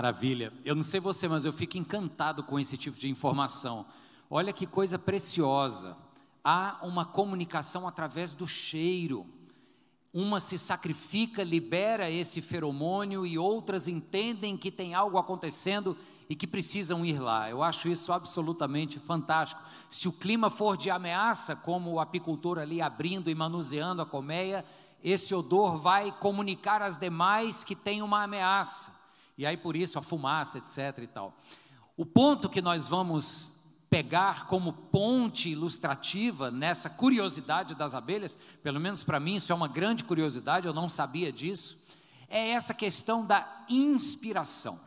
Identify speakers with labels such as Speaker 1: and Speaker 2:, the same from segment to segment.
Speaker 1: Maravilha. Eu não sei você, mas eu fico encantado com esse tipo de informação. Olha que coisa preciosa. Há uma comunicação através do cheiro. Uma se sacrifica, libera esse feromônio e outras entendem que tem algo acontecendo e que precisam ir lá. Eu acho isso absolutamente fantástico. Se o clima for de ameaça, como o apicultor ali abrindo e manuseando a colmeia, esse odor vai comunicar às demais que tem uma ameaça. E aí por isso a fumaça, etc e tal. O ponto que nós vamos pegar como ponte ilustrativa nessa curiosidade das abelhas, pelo menos para mim isso é uma grande curiosidade, eu não sabia disso, é essa questão da inspiração.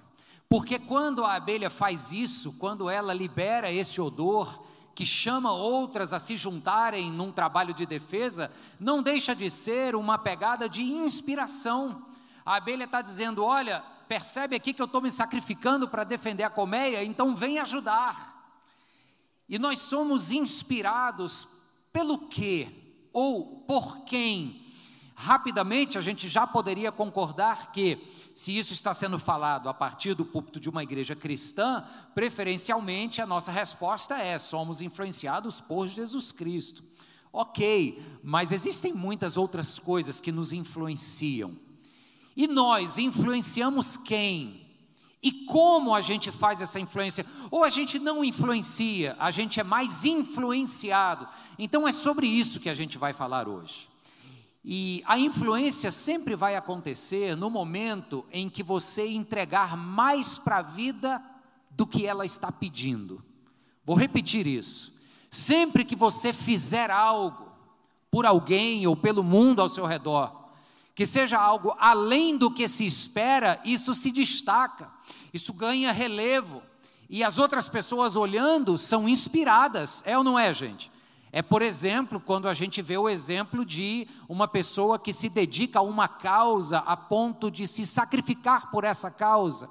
Speaker 1: Porque quando a abelha faz isso, quando ela libera esse odor, que chama outras a se juntarem num trabalho de defesa, não deixa de ser uma pegada de inspiração. A abelha está dizendo: olha, percebe aqui que eu estou me sacrificando para defender a colmeia, então vem ajudar. E nós somos inspirados pelo quê? Ou por quem? Rapidamente a gente já poderia concordar que, se isso está sendo falado a partir do púlpito de uma igreja cristã, preferencialmente a nossa resposta é: somos influenciados por Jesus Cristo. Ok, mas existem muitas outras coisas que nos influenciam. E nós influenciamos quem? E como a gente faz essa influência? Ou a gente não influencia, a gente é mais influenciado. Então é sobre isso que a gente vai falar hoje. E a influência sempre vai acontecer no momento em que você entregar mais para a vida do que ela está pedindo. Vou repetir isso. Sempre que você fizer algo por alguém ou pelo mundo ao seu redor, que seja algo além do que se espera, isso se destaca, isso ganha relevo. E as outras pessoas olhando são inspiradas, é ou não é, gente? É, por exemplo, quando a gente vê o exemplo de uma pessoa que se dedica a uma causa a ponto de se sacrificar por essa causa.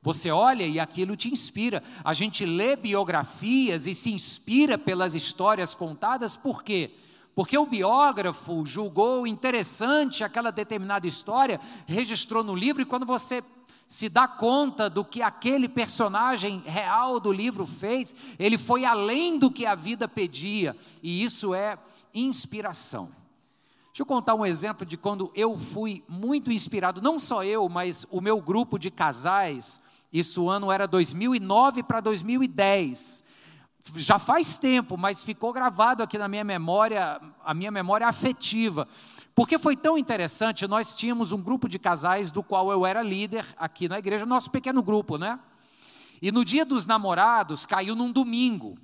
Speaker 1: Você olha e aquilo te inspira. A gente lê biografias e se inspira pelas histórias contadas, por quê? Porque o biógrafo julgou interessante aquela determinada história, registrou no livro, e quando você se dá conta do que aquele personagem real do livro fez, ele foi além do que a vida pedia, e isso é inspiração. Deixa eu contar um exemplo de quando eu fui muito inspirado, não só eu, mas o meu grupo de casais, isso ano era 2009 para 2010 já faz tempo, mas ficou gravado aqui na minha memória, a minha memória afetiva. Porque foi tão interessante, nós tínhamos um grupo de casais do qual eu era líder aqui na igreja, nosso pequeno grupo, né? E no dia dos namorados, caiu num domingo.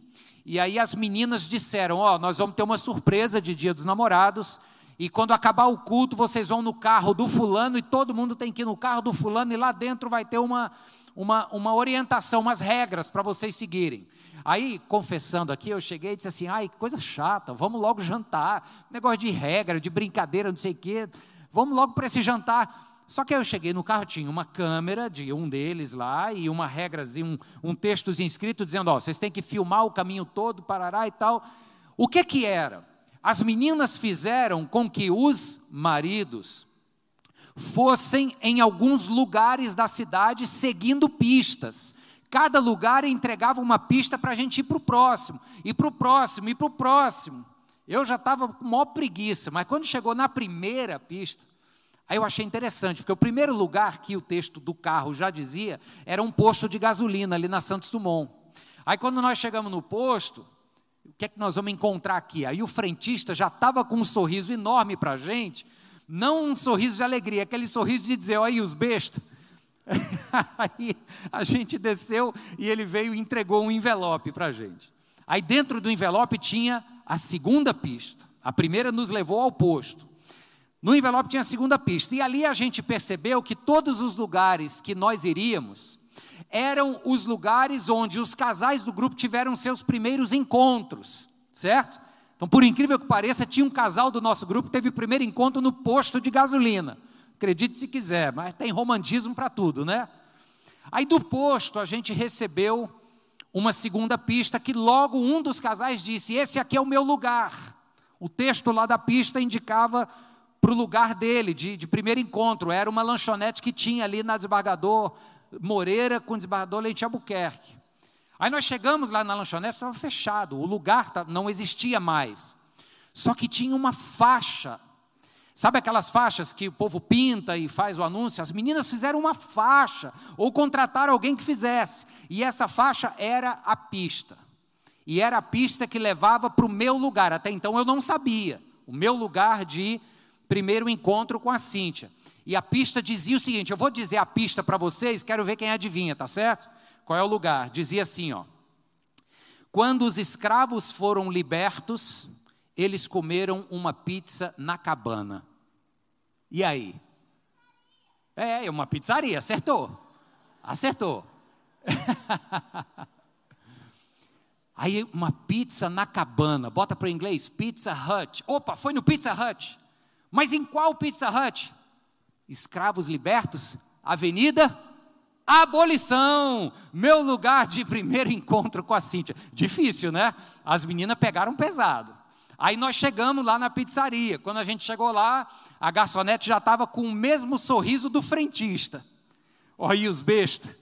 Speaker 1: E aí as meninas disseram: Ó, oh, nós vamos ter uma surpresa de dia dos namorados. E quando acabar o culto, vocês vão no carro do fulano e todo mundo tem que ir no carro do fulano e lá dentro vai ter uma, uma, uma orientação, umas regras para vocês seguirem. Aí, confessando aqui, eu cheguei e disse assim: ai, que coisa chata, vamos logo jantar. Negócio de regra, de brincadeira, não sei o quê. Vamos logo para esse jantar. Só que aí eu cheguei no carro, tinha uma câmera de um deles lá e uma regrazinha, um, um textozinho escrito dizendo: ó, vocês têm que filmar o caminho todo, parará e tal. O que que era? As meninas fizeram com que os maridos fossem em alguns lugares da cidade seguindo pistas. Cada lugar entregava uma pista para a gente ir para o próximo, ir para o próximo, ir para o próximo. Eu já estava com maior preguiça, mas quando chegou na primeira pista, aí eu achei interessante, porque o primeiro lugar que o texto do carro já dizia era um posto de gasolina ali na Santos Dumont. Aí quando nós chegamos no posto, o que é que nós vamos encontrar aqui? Aí o frentista já estava com um sorriso enorme para a gente, não um sorriso de alegria, aquele sorriso de dizer, olha aí os bestos, Aí a gente desceu e ele veio e entregou um envelope para a gente. Aí dentro do envelope tinha a segunda pista. A primeira nos levou ao posto. No envelope tinha a segunda pista. E ali a gente percebeu que todos os lugares que nós iríamos eram os lugares onde os casais do grupo tiveram seus primeiros encontros, certo? Então, por incrível que pareça, tinha um casal do nosso grupo que teve o primeiro encontro no posto de gasolina. Acredite se quiser, mas tem romantismo para tudo, né? Aí do posto a gente recebeu uma segunda pista que logo um dos casais disse: Esse aqui é o meu lugar. O texto lá da pista indicava para o lugar dele, de, de primeiro encontro. Era uma lanchonete que tinha ali na desembargador Moreira com desembargador Leite Albuquerque. Aí nós chegamos lá na lanchonete, estava fechado, o lugar tá, não existia mais. Só que tinha uma faixa. Sabe aquelas faixas que o povo pinta e faz o anúncio? As meninas fizeram uma faixa, ou contrataram alguém que fizesse. E essa faixa era a pista. E era a pista que levava para o meu lugar. Até então eu não sabia. O meu lugar de primeiro encontro com a Cíntia. E a pista dizia o seguinte: eu vou dizer a pista para vocês, quero ver quem adivinha, tá certo? Qual é o lugar? Dizia assim, ó. Quando os escravos foram libertos, eles comeram uma pizza na cabana. E aí? É, é uma pizzaria, acertou. Acertou. Aí uma pizza na cabana, bota para o inglês, Pizza Hut. Opa, foi no Pizza Hut. Mas em qual Pizza Hut? Escravos libertos? Avenida? Abolição! Meu lugar de primeiro encontro com a Cíntia. Difícil, né? As meninas pegaram pesado. Aí nós chegamos lá na pizzaria. Quando a gente chegou lá, a garçonete já estava com o mesmo sorriso do frentista. Olha aí os bestas.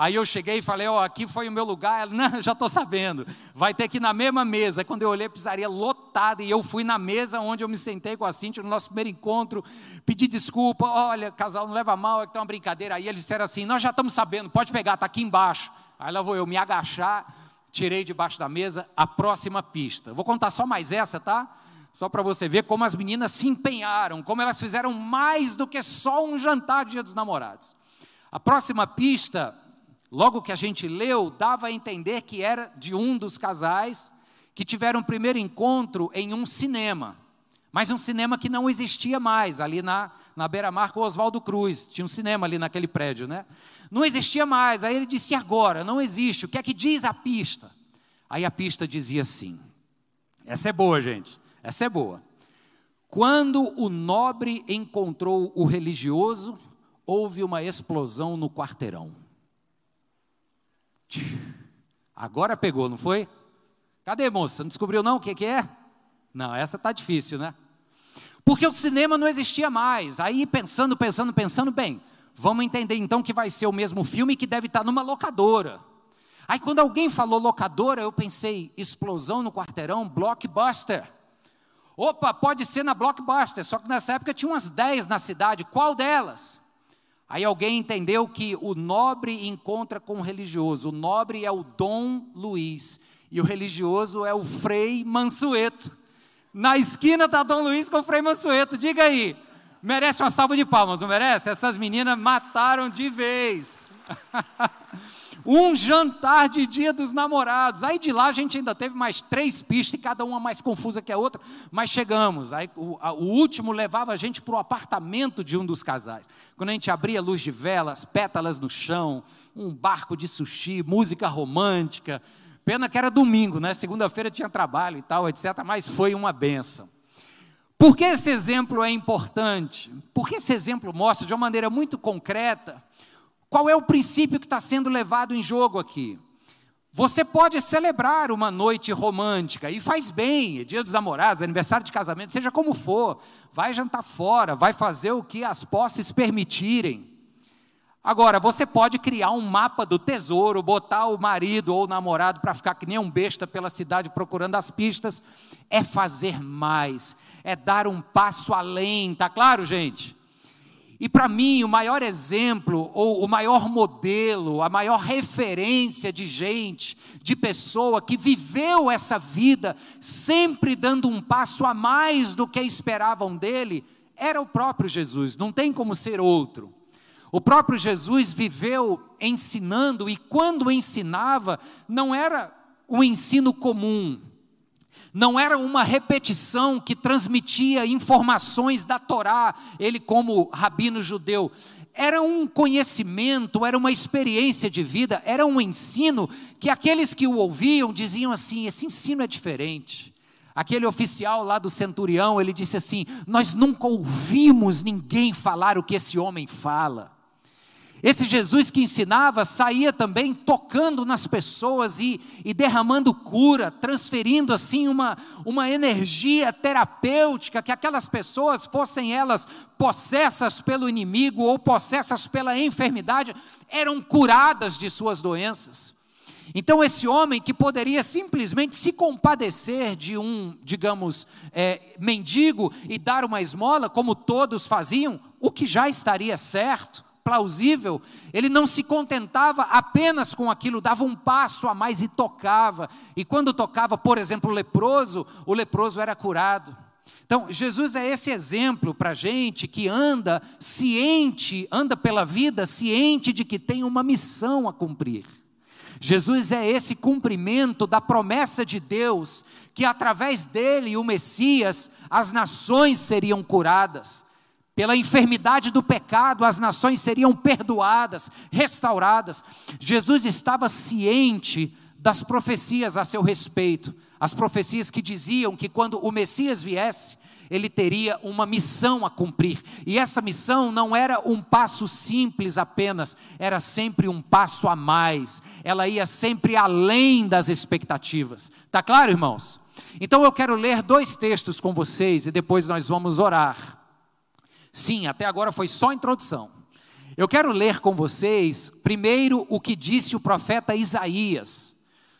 Speaker 1: Aí eu cheguei e falei, ó, oh, aqui foi o meu lugar. Ela, não, já estou sabendo. Vai ter que ir na mesma mesa. Quando eu olhei pizzaria lotada e eu fui na mesa onde eu me sentei com a Cintia no nosso primeiro encontro, pedi desculpa, olha, casal, não leva mal, é que tá uma brincadeira. Aí eles disseram assim, nós já estamos sabendo, pode pegar, está aqui embaixo. Aí lá vou eu me agachar, tirei debaixo da mesa a próxima pista. Vou contar só mais essa, tá? Só para você ver como as meninas se empenharam, como elas fizeram mais do que só um jantar de dia dos namorados. A próxima pista logo que a gente leu, dava a entender que era de um dos casais que tiveram um primeiro encontro em um cinema. Mas um cinema que não existia mais, ali na, na beira-mar com Oswaldo Cruz. Tinha um cinema ali naquele prédio, né? Não existia mais. Aí ele disse: agora? Não existe. O que é que diz a pista? Aí a pista dizia assim: essa é boa, gente. Essa é boa. Quando o nobre encontrou o religioso, houve uma explosão no quarteirão. Agora pegou, não foi? Cadê, moça? Não descobriu não o que, que é? Não, essa tá difícil, né? Porque o cinema não existia mais. Aí pensando, pensando, pensando, bem, vamos entender então que vai ser o mesmo filme que deve estar numa locadora. Aí quando alguém falou locadora, eu pensei, explosão no quarteirão, blockbuster. Opa, pode ser na blockbuster, só que nessa época tinha umas 10 na cidade, qual delas? Aí alguém entendeu que o nobre encontra com o religioso. O nobre é o Dom Luiz e o religioso é o Frei Mansueto. Na esquina está Dom Luiz com o Frei Mansueto. Diga aí, merece uma salva de palmas, não merece? Essas meninas mataram de vez. um jantar de dia dos namorados. Aí de lá a gente ainda teve mais três pistas, cada uma mais confusa que a outra, mas chegamos. Aí o, a, o último levava a gente para o apartamento de um dos casais. Quando a gente abria luz de velas, pétalas no chão, um barco de sushi, música romântica. Pena que era domingo, né? Segunda-feira tinha trabalho e tal, etc. Mas foi uma benção. Por que esse exemplo é importante? Porque esse exemplo mostra de uma maneira muito concreta qual é o princípio que está sendo levado em jogo aqui? Você pode celebrar uma noite romântica e faz bem, é dia dos namorados, aniversário de casamento, seja como for, vai jantar fora, vai fazer o que as posses permitirem. Agora, você pode criar um mapa do tesouro, botar o marido ou o namorado para ficar que nem um besta pela cidade procurando as pistas, é fazer mais, é dar um passo além, tá claro, gente? E para mim, o maior exemplo, ou o maior modelo, a maior referência de gente, de pessoa que viveu essa vida, sempre dando um passo a mais do que esperavam dele, era o próprio Jesus, não tem como ser outro. O próprio Jesus viveu ensinando, e quando ensinava, não era um ensino comum, não era uma repetição que transmitia informações da Torá, ele como rabino judeu, era um conhecimento, era uma experiência de vida, era um ensino que aqueles que o ouviam diziam assim: esse ensino é diferente. Aquele oficial lá do centurião, ele disse assim: Nós nunca ouvimos ninguém falar o que esse homem fala. Esse Jesus que ensinava saía também tocando nas pessoas e, e, derramando cura, transferindo assim uma, uma energia terapêutica, que aquelas pessoas, fossem elas possessas pelo inimigo ou possessas pela enfermidade, eram curadas de suas doenças. Então, esse homem que poderia simplesmente se compadecer de um, digamos, é, mendigo e dar uma esmola, como todos faziam, o que já estaria certo, plausível, ele não se contentava apenas com aquilo, dava um passo a mais e tocava. E quando tocava, por exemplo, o leproso, o leproso era curado. Então, Jesus é esse exemplo para a gente que anda ciente, anda pela vida ciente de que tem uma missão a cumprir. Jesus é esse cumprimento da promessa de Deus, que através dele, o Messias, as nações seriam curadas. Pela enfermidade do pecado, as nações seriam perdoadas, restauradas. Jesus estava ciente das profecias a seu respeito, as profecias que diziam que quando o Messias viesse, ele teria uma missão a cumprir. E essa missão não era um passo simples apenas, era sempre um passo a mais. Ela ia sempre além das expectativas. Tá claro, irmãos? Então eu quero ler dois textos com vocês e depois nós vamos orar. Sim, até agora foi só introdução. Eu quero ler com vocês, primeiro, o que disse o profeta Isaías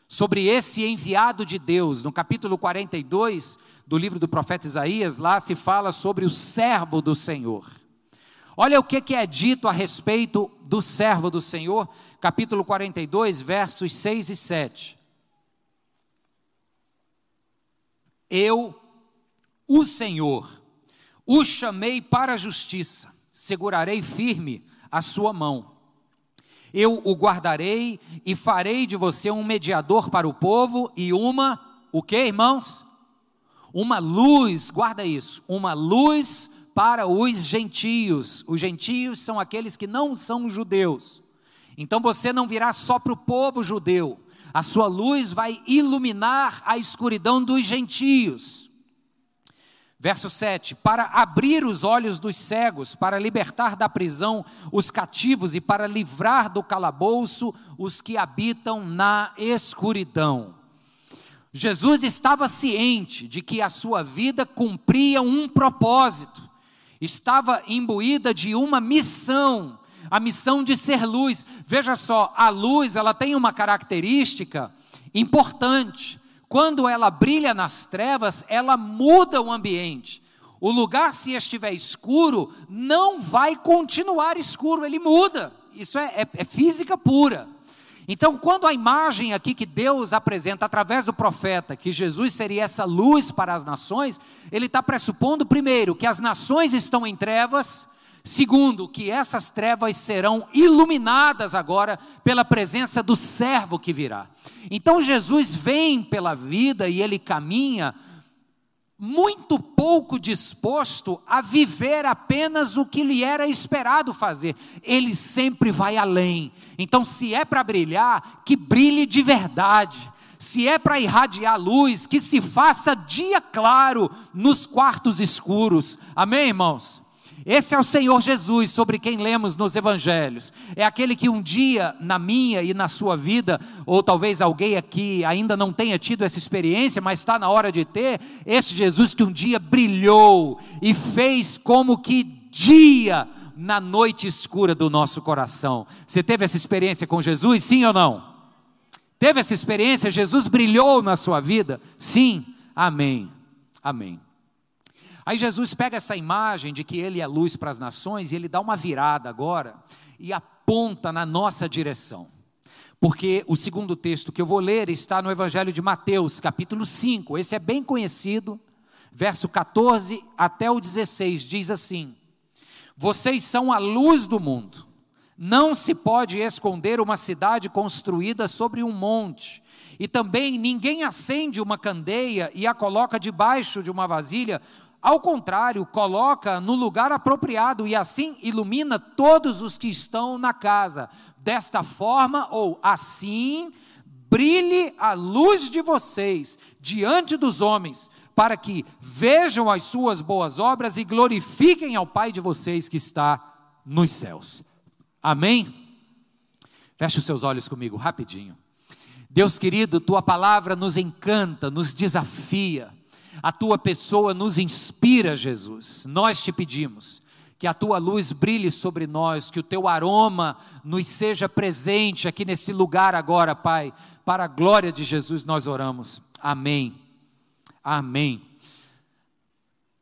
Speaker 1: sobre esse enviado de Deus, no capítulo 42 do livro do profeta Isaías, lá se fala sobre o servo do Senhor. Olha o que, é dito a respeito do servo do Senhor, capítulo 42, versos 6 e 7. Eu, o Senhor, o chamei para a justiça, segurarei firme a sua mão eu o guardarei e farei de você um mediador para o povo e uma, o que, irmãos? Uma luz, guarda isso, uma luz para os gentios. Os gentios são aqueles que não são judeus. Então você não virá só para o povo judeu, a sua luz vai iluminar a escuridão dos gentios. Verso 7: Para abrir os olhos dos cegos, para libertar da prisão os cativos e para livrar do calabouço os que habitam na escuridão. Jesus estava ciente de que a sua vida cumpria um propósito, estava imbuída de uma missão, a missão de ser luz. Veja só, a luz, ela tem uma característica importante quando ela brilha nas trevas, ela muda o ambiente. O lugar, se estiver escuro, não vai continuar escuro, ele muda. Isso é, é, é física pura. Então, quando a imagem aqui que Deus apresenta através do profeta, que Jesus seria essa luz para as nações, ele está pressupondo, primeiro, que as nações estão em trevas, Segundo, que essas trevas serão iluminadas agora pela presença do servo que virá. Então Jesus vem pela vida e ele caminha muito pouco disposto a viver apenas o que lhe era esperado fazer. Ele sempre vai além. Então, se é para brilhar, que brilhe de verdade. Se é para irradiar luz, que se faça dia claro nos quartos escuros. Amém, irmãos? Esse é o Senhor Jesus sobre quem lemos nos evangelhos. É aquele que um dia na minha e na sua vida, ou talvez alguém aqui ainda não tenha tido essa experiência, mas está na hora de ter, esse Jesus que um dia brilhou e fez como que dia na noite escura do nosso coração. Você teve essa experiência com Jesus, sim ou não? Teve essa experiência? Jesus brilhou na sua vida? Sim. Amém. Amém. Aí Jesus pega essa imagem de que ele é luz para as nações e ele dá uma virada agora e aponta na nossa direção. Porque o segundo texto que eu vou ler está no Evangelho de Mateus, capítulo 5. Esse é bem conhecido, verso 14 até o 16, diz assim: Vocês são a luz do mundo. Não se pode esconder uma cidade construída sobre um monte. E também ninguém acende uma candeia e a coloca debaixo de uma vasilha ao contrário, coloca no lugar apropriado e assim ilumina todos os que estão na casa. Desta forma, ou assim, brilhe a luz de vocês diante dos homens, para que vejam as suas boas obras e glorifiquem ao Pai de vocês que está nos céus. Amém? Feche os seus olhos comigo, rapidinho. Deus querido, tua palavra nos encanta, nos desafia, a tua pessoa nos inspira, Jesus. Nós te pedimos que a tua luz brilhe sobre nós, que o teu aroma nos seja presente aqui nesse lugar agora, Pai. Para a glória de Jesus nós oramos. Amém. Amém.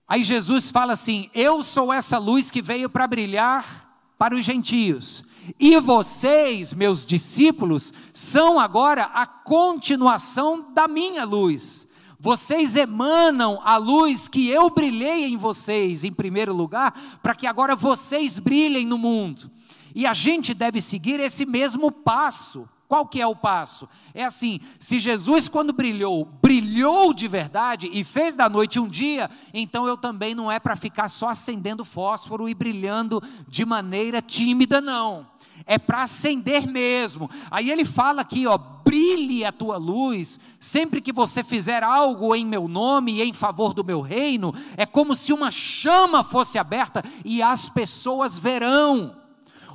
Speaker 1: Aí Jesus fala assim: Eu sou essa luz que veio para brilhar para os gentios. E vocês, meus discípulos, são agora a continuação da minha luz. Vocês emanam a luz que eu brilhei em vocês, em primeiro lugar, para que agora vocês brilhem no mundo. E a gente deve seguir esse mesmo passo. Qual que é o passo? É assim, se Jesus quando brilhou, brilhou de verdade e fez da noite um dia, então eu também não é para ficar só acendendo fósforo e brilhando de maneira tímida não é para acender mesmo. Aí ele fala aqui, ó, brilhe a tua luz, sempre que você fizer algo em meu nome e em favor do meu reino, é como se uma chama fosse aberta e as pessoas verão.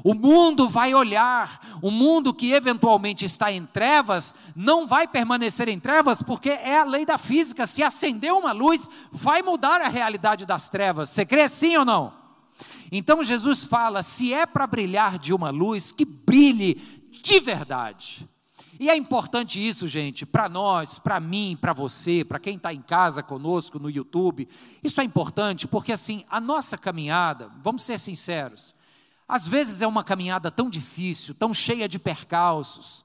Speaker 1: O mundo vai olhar, o mundo que eventualmente está em trevas, não vai permanecer em trevas, porque é a lei da física: se acender uma luz, vai mudar a realidade das trevas. Você crê sim ou não? Então Jesus fala: se é para brilhar de uma luz, que brilhe de verdade. E é importante isso, gente, para nós, para mim, para você, para quem está em casa conosco no YouTube. Isso é importante porque, assim, a nossa caminhada, vamos ser sinceros, às vezes é uma caminhada tão difícil, tão cheia de percalços,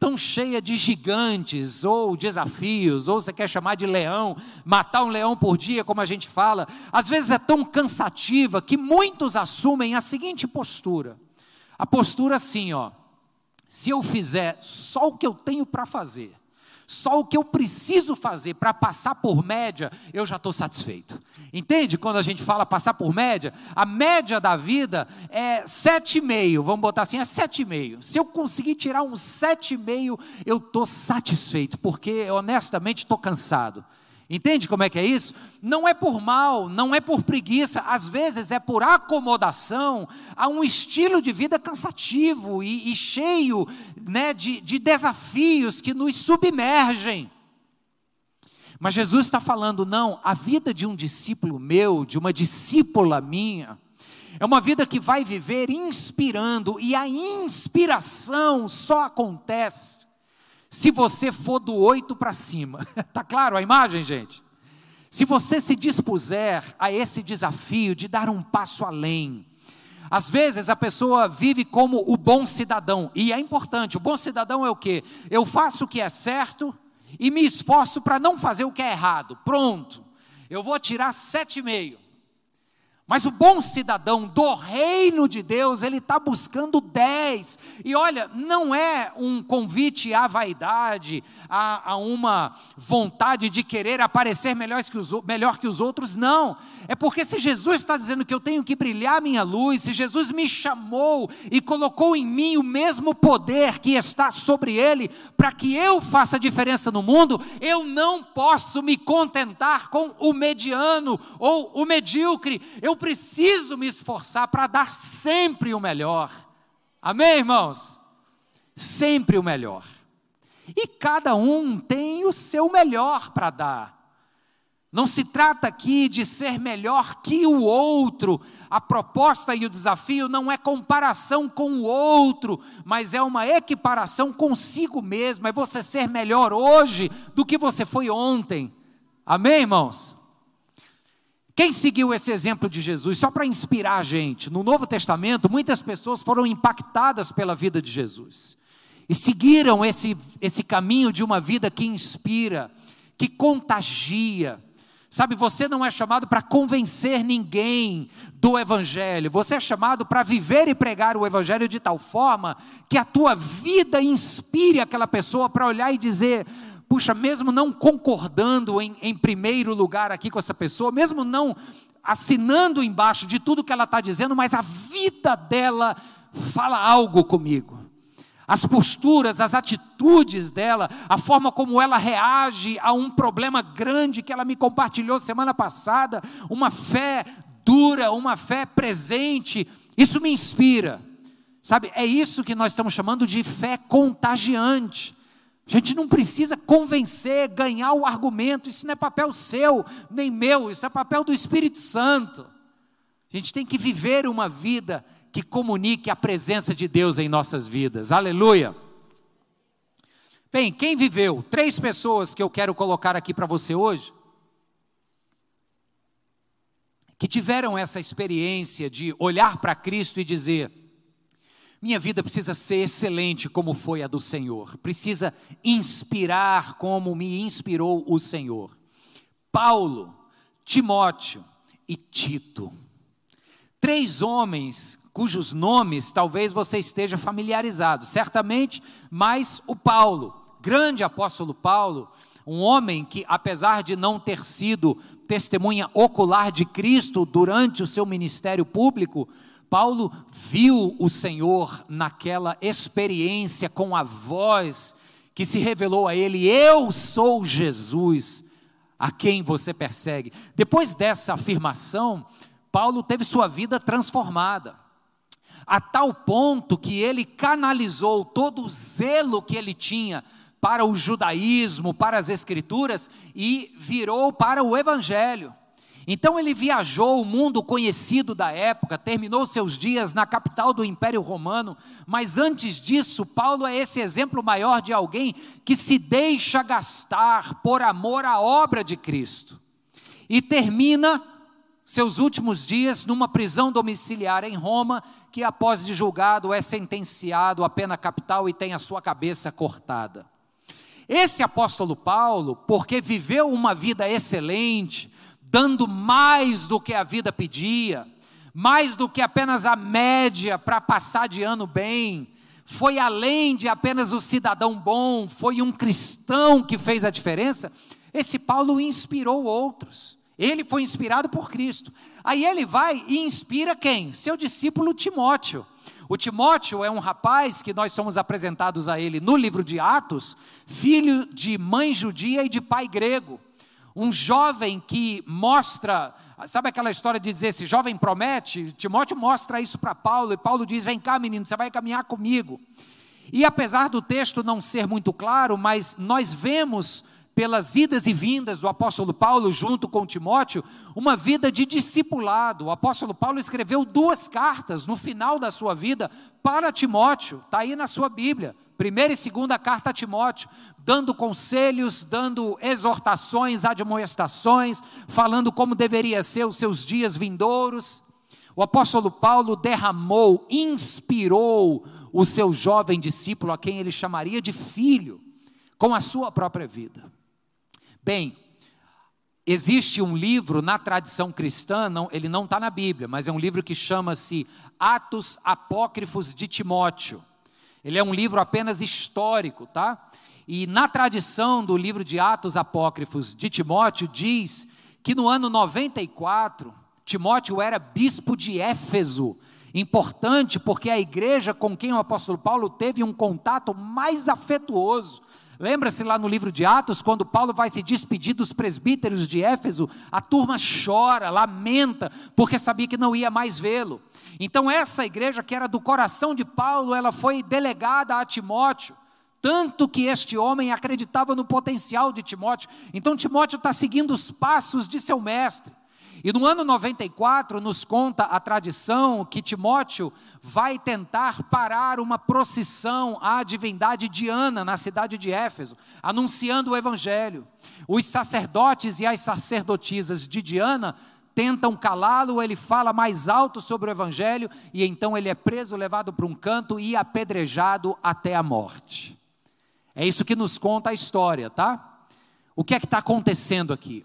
Speaker 1: tão cheia de gigantes ou desafios, ou você quer chamar de leão, matar um leão por dia, como a gente fala, às vezes é tão cansativa que muitos assumem a seguinte postura. A postura assim, ó, se eu fizer só o que eu tenho para fazer, só o que eu preciso fazer para passar por média, eu já estou satisfeito. Entende? Quando a gente fala passar por média, a média da vida é 7,5, vamos botar assim, é 7,5. Se eu conseguir tirar um 7,5, eu estou satisfeito, porque honestamente estou cansado. Entende como é que é isso? Não é por mal, não é por preguiça, às vezes é por acomodação a um estilo de vida cansativo e, e cheio né, de, de desafios que nos submergem. Mas Jesus está falando, não, a vida de um discípulo meu, de uma discípula minha, é uma vida que vai viver inspirando, e a inspiração só acontece se você for do oito para cima. Está claro a imagem, gente? Se você se dispuser a esse desafio de dar um passo além, às vezes a pessoa vive como o bom cidadão, e é importante, o bom cidadão é o que? Eu faço o que é certo e me esforço para não fazer o que é errado. Pronto, eu vou tirar sete e meio. Mas o bom cidadão do reino de Deus, ele está buscando dez. E olha, não é um convite à vaidade, a, a uma vontade de querer aparecer melhor que, os, melhor que os outros, não. É porque se Jesus está dizendo que eu tenho que brilhar minha luz, se Jesus me chamou e colocou em mim o mesmo poder que está sobre ele, para que eu faça diferença no mundo, eu não posso me contentar com o mediano ou o medíocre. Eu preciso me esforçar para dar sempre o melhor. Amém, irmãos? Sempre o melhor. E cada um tem o seu melhor para dar. Não se trata aqui de ser melhor que o outro. A proposta e o desafio não é comparação com o outro, mas é uma equiparação consigo mesmo. É você ser melhor hoje do que você foi ontem. Amém, irmãos? Quem seguiu esse exemplo de Jesus? Só para inspirar a gente, no Novo Testamento, muitas pessoas foram impactadas pela vida de Jesus e seguiram esse, esse caminho de uma vida que inspira, que contagia. Sabe, você não é chamado para convencer ninguém do Evangelho, você é chamado para viver e pregar o Evangelho de tal forma que a tua vida inspire aquela pessoa para olhar e dizer: puxa, mesmo não concordando em, em primeiro lugar aqui com essa pessoa, mesmo não assinando embaixo de tudo que ela está dizendo, mas a vida dela fala algo comigo. As posturas, as atitudes dela, a forma como ela reage a um problema grande que ela me compartilhou semana passada, uma fé dura, uma fé presente, isso me inspira. Sabe, é isso que nós estamos chamando de fé contagiante. A gente não precisa convencer, ganhar o argumento, isso não é papel seu, nem meu, isso é papel do Espírito Santo. A gente tem que viver uma vida que comunique a presença de Deus em nossas vidas. Aleluia. Bem, quem viveu? Três pessoas que eu quero colocar aqui para você hoje, que tiveram essa experiência de olhar para Cristo e dizer: minha vida precisa ser excelente como foi a do Senhor, precisa inspirar como me inspirou o Senhor. Paulo, Timóteo e Tito. Três homens cujos nomes talvez você esteja familiarizado, certamente, mas o Paulo, grande apóstolo Paulo, um homem que, apesar de não ter sido testemunha ocular de Cristo durante o seu ministério público, Paulo viu o Senhor naquela experiência com a voz que se revelou a ele: Eu sou Jesus, a quem você persegue. Depois dessa afirmação, Paulo teve sua vida transformada, a tal ponto que ele canalizou todo o zelo que ele tinha para o judaísmo, para as escrituras e virou para o evangelho. Então ele viajou o mundo conhecido da época, terminou seus dias na capital do Império Romano, mas antes disso, Paulo é esse exemplo maior de alguém que se deixa gastar por amor à obra de Cristo. E termina seus últimos dias numa prisão domiciliar em Roma, que após de julgado é sentenciado à pena capital e tem a sua cabeça cortada. Esse apóstolo Paulo, porque viveu uma vida excelente, dando mais do que a vida pedia, mais do que apenas a média para passar de ano bem, foi além de apenas o cidadão bom, foi um cristão que fez a diferença. Esse Paulo inspirou outros. Ele foi inspirado por Cristo. Aí ele vai e inspira quem? Seu discípulo Timóteo. O Timóteo é um rapaz que nós somos apresentados a ele no livro de Atos, filho de mãe judia e de pai grego um jovem que mostra, sabe aquela história de dizer, esse jovem promete, Timóteo mostra isso para Paulo, e Paulo diz: vem cá, menino, você vai caminhar comigo. E apesar do texto não ser muito claro, mas nós vemos pelas idas e vindas do apóstolo Paulo junto com Timóteo, uma vida de discipulado. O apóstolo Paulo escreveu duas cartas no final da sua vida para Timóteo, está aí na sua Bíblia. Primeira e segunda carta a Timóteo, dando conselhos, dando exortações, admoestações, falando como deveria ser os seus dias vindouros. O apóstolo Paulo derramou, inspirou o seu jovem discípulo, a quem ele chamaria de filho, com a sua própria vida. Bem, existe um livro na tradição cristã, não, ele não está na Bíblia, mas é um livro que chama-se Atos Apócrifos de Timóteo. Ele é um livro apenas histórico, tá? E na tradição do livro de Atos Apócrifos de Timóteo, diz que no ano 94, Timóteo era bispo de Éfeso. Importante porque a igreja com quem o apóstolo Paulo teve um contato mais afetuoso. Lembra-se lá no livro de Atos, quando Paulo vai se despedir dos presbíteros de Éfeso, a turma chora, lamenta, porque sabia que não ia mais vê-lo. Então, essa igreja, que era do coração de Paulo, ela foi delegada a Timóteo. Tanto que este homem acreditava no potencial de Timóteo. Então, Timóteo está seguindo os passos de seu mestre. E no ano 94, nos conta a tradição que Timóteo vai tentar parar uma procissão à divindade Diana na cidade de Éfeso, anunciando o evangelho. Os sacerdotes e as sacerdotisas de Diana tentam calá-lo, ele fala mais alto sobre o evangelho e então ele é preso, levado para um canto e apedrejado até a morte. É isso que nos conta a história, tá? O que é que está acontecendo aqui?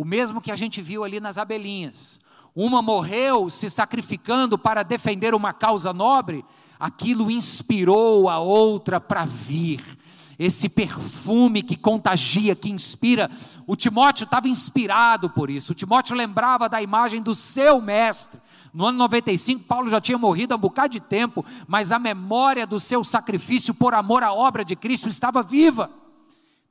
Speaker 1: O mesmo que a gente viu ali nas abelhinhas. Uma morreu se sacrificando para defender uma causa nobre, aquilo inspirou a outra para vir. Esse perfume que contagia, que inspira. O Timóteo estava inspirado por isso. O Timóteo lembrava da imagem do seu mestre. No ano 95, Paulo já tinha morrido há um bocado de tempo, mas a memória do seu sacrifício por amor à obra de Cristo estava viva.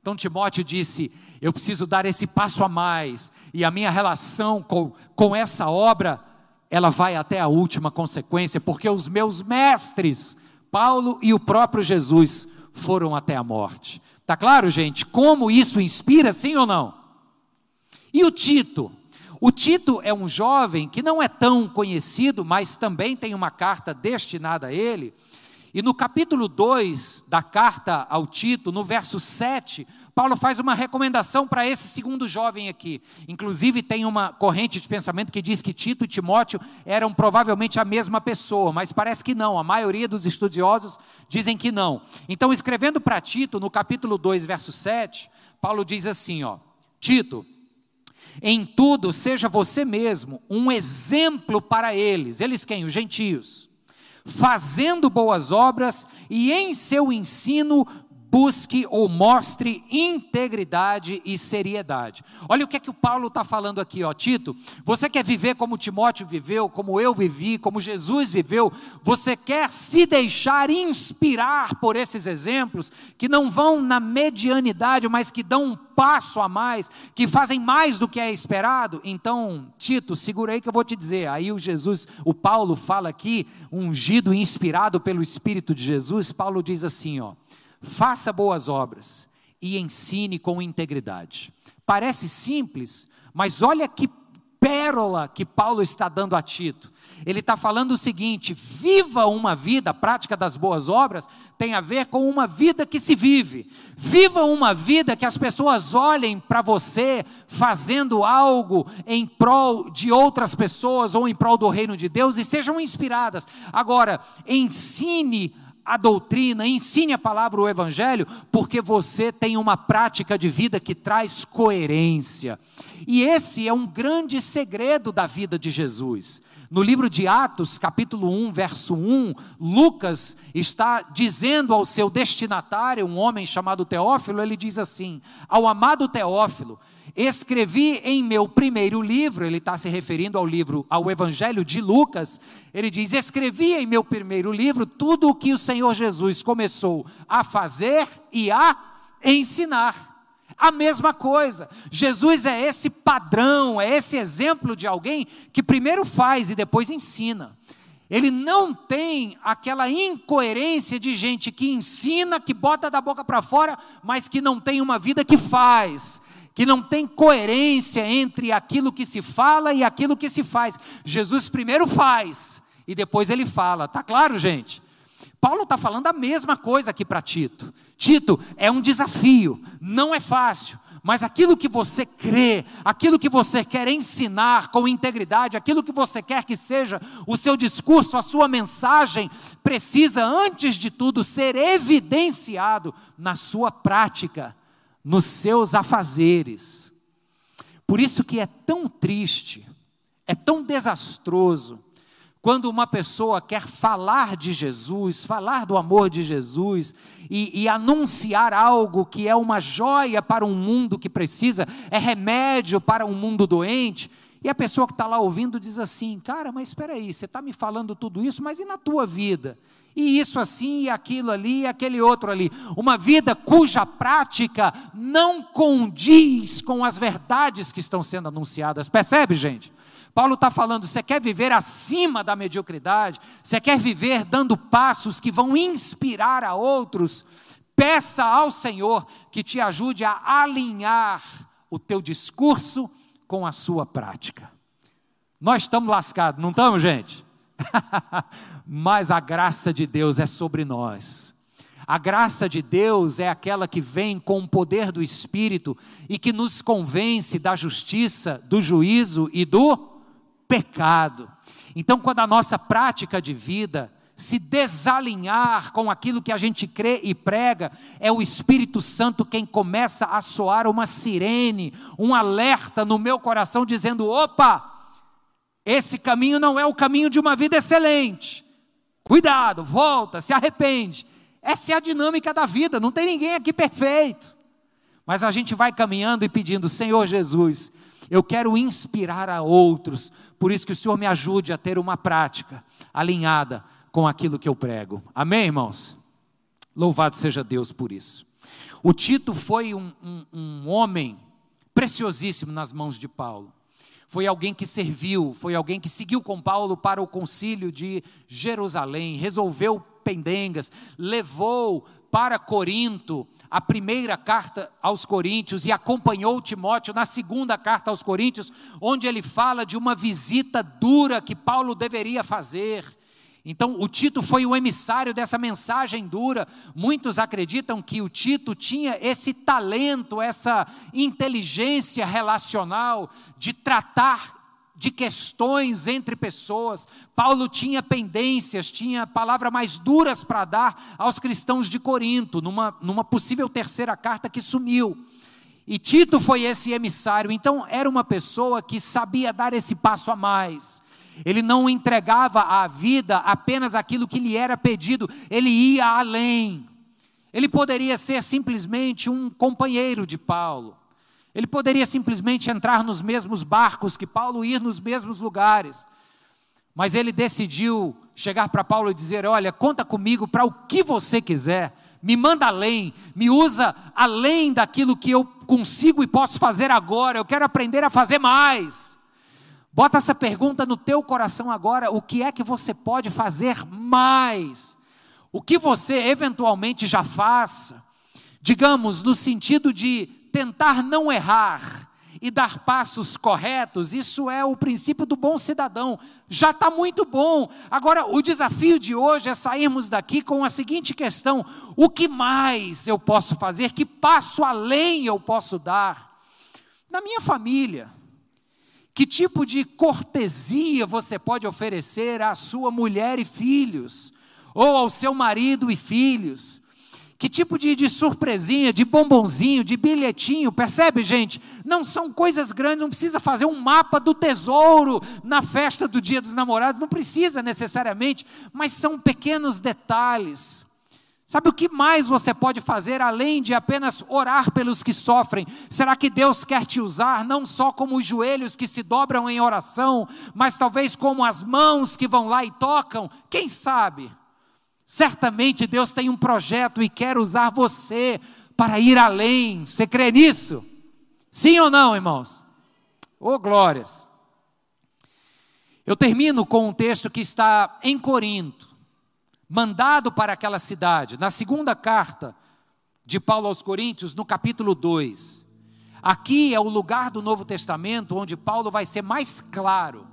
Speaker 1: Então Timóteo disse: Eu preciso dar esse passo a mais, e a minha relação com, com essa obra ela vai até a última consequência, porque os meus mestres, Paulo e o próprio Jesus, foram até a morte. Tá claro, gente? Como isso inspira, sim ou não? E o Tito? O Tito é um jovem que não é tão conhecido, mas também tem uma carta destinada a ele. E no capítulo 2 da carta ao Tito, no verso 7, Paulo faz uma recomendação para esse segundo jovem aqui. Inclusive, tem uma corrente de pensamento que diz que Tito e Timóteo eram provavelmente a mesma pessoa, mas parece que não. A maioria dos estudiosos dizem que não. Então, escrevendo para Tito, no capítulo 2, verso 7, Paulo diz assim: ó, Tito, em tudo seja você mesmo um exemplo para eles. Eles quem? Os gentios. Fazendo boas obras e em seu ensino busque ou mostre integridade e seriedade. Olha o que é que o Paulo está falando aqui, ó, Tito. Você quer viver como Timóteo viveu, como eu vivi, como Jesus viveu? Você quer se deixar inspirar por esses exemplos que não vão na medianidade, mas que dão um passo a mais, que fazem mais do que é esperado? Então, Tito, segura aí que eu vou te dizer. Aí o Jesus, o Paulo fala aqui, ungido, inspirado pelo Espírito de Jesus. Paulo diz assim, ó faça boas obras e ensine com integridade. Parece simples, mas olha que pérola que Paulo está dando a Tito. Ele está falando o seguinte: viva uma vida, a prática das boas obras tem a ver com uma vida que se vive. Viva uma vida que as pessoas olhem para você fazendo algo em prol de outras pessoas ou em prol do reino de Deus e sejam inspiradas. Agora, ensine a doutrina, ensine a palavra, o evangelho, porque você tem uma prática de vida que traz coerência. E esse é um grande segredo da vida de Jesus. No livro de Atos, capítulo 1, verso 1, Lucas está dizendo ao seu destinatário, um homem chamado Teófilo, ele diz assim: Ao amado Teófilo, escrevi em meu primeiro livro, ele está se referindo ao livro, ao Evangelho de Lucas, ele diz: Escrevi em meu primeiro livro tudo o que o Senhor Jesus começou a fazer e a ensinar. A mesma coisa. Jesus é esse padrão, é esse exemplo de alguém que primeiro faz e depois ensina. Ele não tem aquela incoerência de gente que ensina, que bota da boca para fora, mas que não tem uma vida que faz, que não tem coerência entre aquilo que se fala e aquilo que se faz. Jesus primeiro faz e depois ele fala. Tá claro, gente? Paulo está falando a mesma coisa aqui para Tito. Tito, é um desafio, não é fácil, mas aquilo que você crê, aquilo que você quer ensinar com integridade, aquilo que você quer que seja o seu discurso, a sua mensagem, precisa, antes de tudo, ser evidenciado na sua prática, nos seus afazeres. Por isso que é tão triste, é tão desastroso, quando uma pessoa quer falar de Jesus, falar do amor de Jesus e, e, anunciar algo que é uma joia para um mundo que precisa, é remédio para um mundo doente, e a pessoa que está lá ouvindo diz assim: Cara, mas espera aí, você está me falando tudo isso, mas e na tua vida? E isso assim, e aquilo ali, e aquele outro ali. Uma vida cuja prática não condiz com as verdades que estão sendo anunciadas. Percebe, gente? Paulo está falando: você quer viver acima da mediocridade, você quer viver dando passos que vão inspirar a outros, peça ao Senhor que te ajude a alinhar o teu discurso com a sua prática. Nós estamos lascados, não estamos, gente? Mas a graça de Deus é sobre nós. A graça de Deus é aquela que vem com o poder do Espírito e que nos convence da justiça, do juízo e do pecado. Então, quando a nossa prática de vida se desalinhar com aquilo que a gente crê e prega, é o Espírito Santo quem começa a soar uma sirene, um alerta no meu coração, dizendo: opa, esse caminho não é o caminho de uma vida excelente. Cuidado, volta, se arrepende. Essa é a dinâmica da vida, não tem ninguém aqui perfeito. Mas a gente vai caminhando e pedindo: Senhor Jesus, eu quero inspirar a outros, por isso que o Senhor me ajude a ter uma prática alinhada com aquilo que eu prego. Amém, irmãos? Louvado seja Deus por isso. O Tito foi um, um, um homem preciosíssimo nas mãos de Paulo. foi alguém que serviu, foi alguém que seguiu com Paulo para o concílio de Jerusalém, resolveu pendengas, levou para Corinto a primeira carta aos Coríntios e acompanhou Timóteo na segunda carta aos Coríntios, onde ele fala de uma visita dura que Paulo deveria fazer. Então, o Tito foi o emissário dessa mensagem dura. Muitos acreditam que o Tito tinha esse talento, essa inteligência relacional de tratar de questões entre pessoas. Paulo tinha pendências, tinha palavras mais duras para dar aos cristãos de Corinto, numa, numa possível terceira carta que sumiu. E Tito foi esse emissário, então era uma pessoa que sabia dar esse passo a mais ele não entregava à vida apenas aquilo que lhe era pedido, ele ia além. Ele poderia ser simplesmente um companheiro de Paulo. Ele poderia simplesmente entrar nos mesmos barcos que Paulo, ir nos mesmos lugares. Mas ele decidiu chegar para Paulo e dizer: Olha, conta comigo para o que você quiser, me manda além, me usa além daquilo que eu consigo e posso fazer agora, eu quero aprender a fazer mais. Bota essa pergunta no teu coração agora: o que é que você pode fazer mais? O que você eventualmente já faça, digamos, no sentido de tentar não errar e dar passos corretos, isso é o princípio do bom cidadão. Já está muito bom. Agora, o desafio de hoje é sairmos daqui com a seguinte questão: o que mais eu posso fazer? Que passo além eu posso dar? Na minha família, que tipo de cortesia você pode oferecer à sua mulher e filhos? Ou ao seu marido e filhos? Que tipo de, de, surpresinha, de bombonzinho, de bilhetinho, percebe, gente? Não são coisas grandes, não precisa fazer um mapa do tesouro na festa do Dia dos Namorados, não precisa necessariamente, mas são pequenos detalhes Sabe o que mais você pode fazer além de apenas orar pelos que sofrem? Será que Deus quer te usar não só como os joelhos que se dobram em oração, mas talvez como as mãos que vão lá e tocam? Quem sabe? Certamente Deus tem um projeto e quer usar você para ir além. Você crê nisso? Sim ou não, irmãos? Oh, glórias. Eu termino com um texto que está em Corinto mandado para aquela cidade. Na segunda carta de Paulo aos Coríntios, no capítulo 2. Aqui é o lugar do Novo Testamento onde Paulo vai ser mais claro,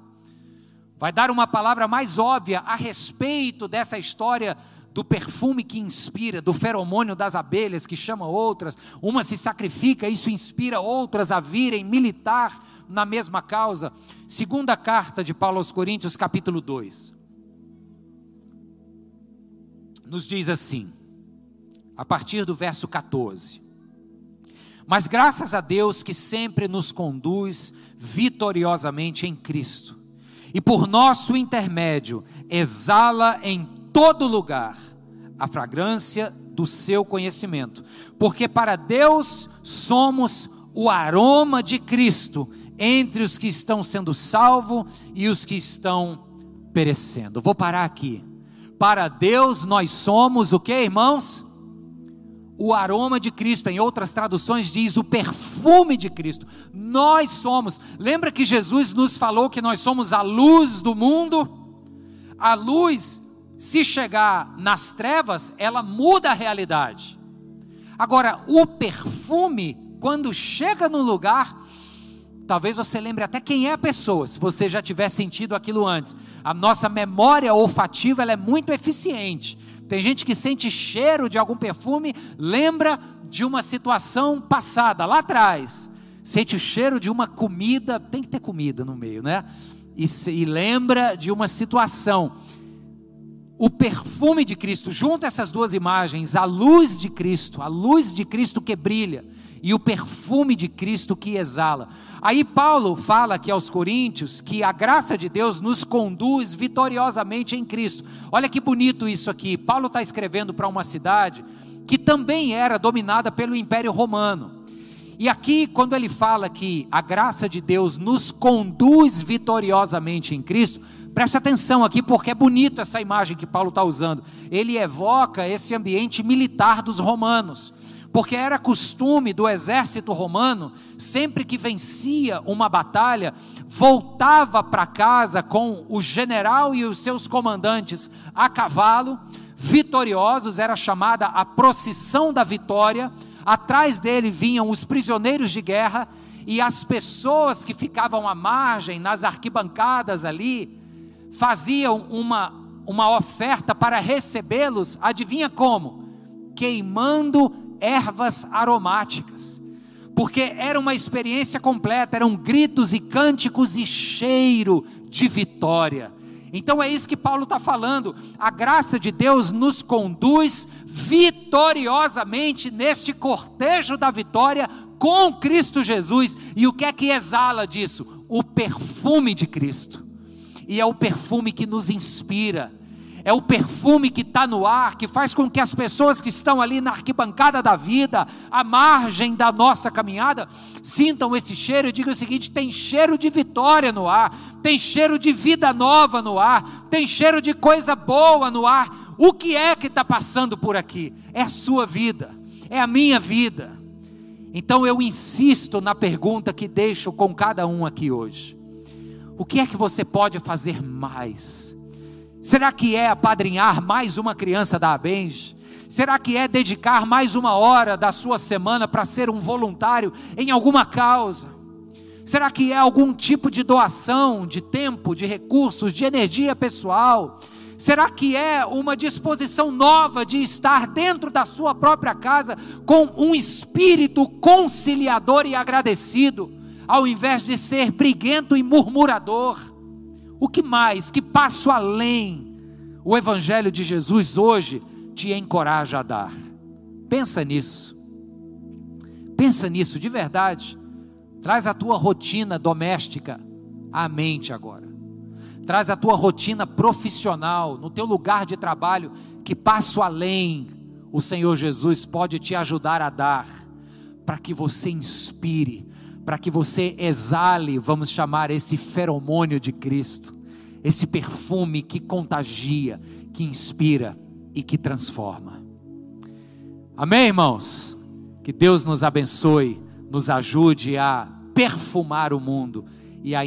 Speaker 1: vai dar uma palavra mais óbvia a respeito dessa história do perfume que inspira, do feromônio das abelhas que chama outras, uma se sacrifica, isso inspira outras a virem militar na mesma causa. Segunda carta de Paulo aos Coríntios, capítulo 2 nos diz assim, a partir do verso 14: Mas graças a Deus que sempre nos conduz vitoriosamente em Cristo, e por nosso intermédio exala em todo lugar a fragrância do seu conhecimento, porque para Deus somos o aroma de Cristo entre os que estão sendo salvos e os que estão perecendo. Vou parar aqui. Para Deus nós somos o que, irmãos? O aroma de Cristo, em outras traduções diz o perfume de Cristo. Nós somos. Lembra que Jesus nos falou que nós somos a luz do mundo? A luz, se chegar nas trevas, ela muda a realidade. Agora, o perfume, quando chega no lugar, Talvez você lembre até quem é a pessoa, se você já tiver sentido aquilo antes. A nossa memória olfativa ela é muito eficiente. Tem gente que sente cheiro de algum perfume, lembra de uma situação passada, lá atrás. Sente o cheiro de uma comida, tem que ter comida no meio, né? E, e lembra de uma situação. O perfume de Cristo, junta essas duas imagens, a luz de Cristo, a luz de Cristo que brilha e o perfume de Cristo que exala. Aí Paulo fala aqui aos Coríntios que a graça de Deus nos conduz vitoriosamente em Cristo. Olha que bonito isso aqui. Paulo está escrevendo para uma cidade que também era dominada pelo Império Romano. E aqui, quando ele fala que a graça de Deus nos conduz vitoriosamente em Cristo, preste atenção aqui, porque é bonito essa imagem que Paulo está usando. Ele evoca esse ambiente militar dos romanos porque era costume do exército romano, sempre que vencia uma batalha, voltava para casa com o general e os seus comandantes a cavalo, vitoriosos, era chamada a procissão da vitória. Atrás dele vinham os prisioneiros de guerra e as pessoas que ficavam à margem, nas arquibancadas ali, faziam uma, uma oferta para recebê-los, adivinha como? Queimando ervas aromáticas, porque era uma experiência completa, eram gritos e cânticos e cheiro de vitória. Então é isso que Paulo está falando. A graça de Deus nos conduz vitoriosamente neste cortejo da vitória com Cristo Jesus. E o que é que exala disso? O perfume de Cristo. E é o perfume que nos inspira é o perfume que está no ar, que faz com que as pessoas que estão ali na arquibancada da vida, à margem da nossa caminhada, sintam esse cheiro e digam o seguinte: tem cheiro de vitória no ar, tem cheiro de vida nova no ar, tem cheiro de coisa boa no ar. O que é que está passando por aqui? É a sua vida, é a minha vida. Então eu insisto na pergunta que deixo com cada um aqui hoje: o que é que você pode fazer mais? Será que é apadrinhar mais uma criança da Abens? Será que é dedicar mais uma hora da sua semana para ser um voluntário em alguma causa? Será que é algum tipo de doação de tempo, de recursos, de energia pessoal? Será que é uma disposição nova de estar dentro da sua própria casa com um espírito conciliador e agradecido, ao invés de ser briguento e murmurador? O que mais, que passo além o Evangelho de Jesus hoje te encoraja a dar? Pensa nisso. Pensa nisso de verdade. Traz a tua rotina doméstica à mente agora. Traz a tua rotina profissional, no teu lugar de trabalho, que passo além o Senhor Jesus pode te ajudar a dar, para que você inspire, para que você exale, vamos chamar esse feromônio de Cristo, esse perfume que contagia, que inspira e que transforma. Amém, irmãos? Que Deus nos abençoe, nos ajude a perfumar o mundo e a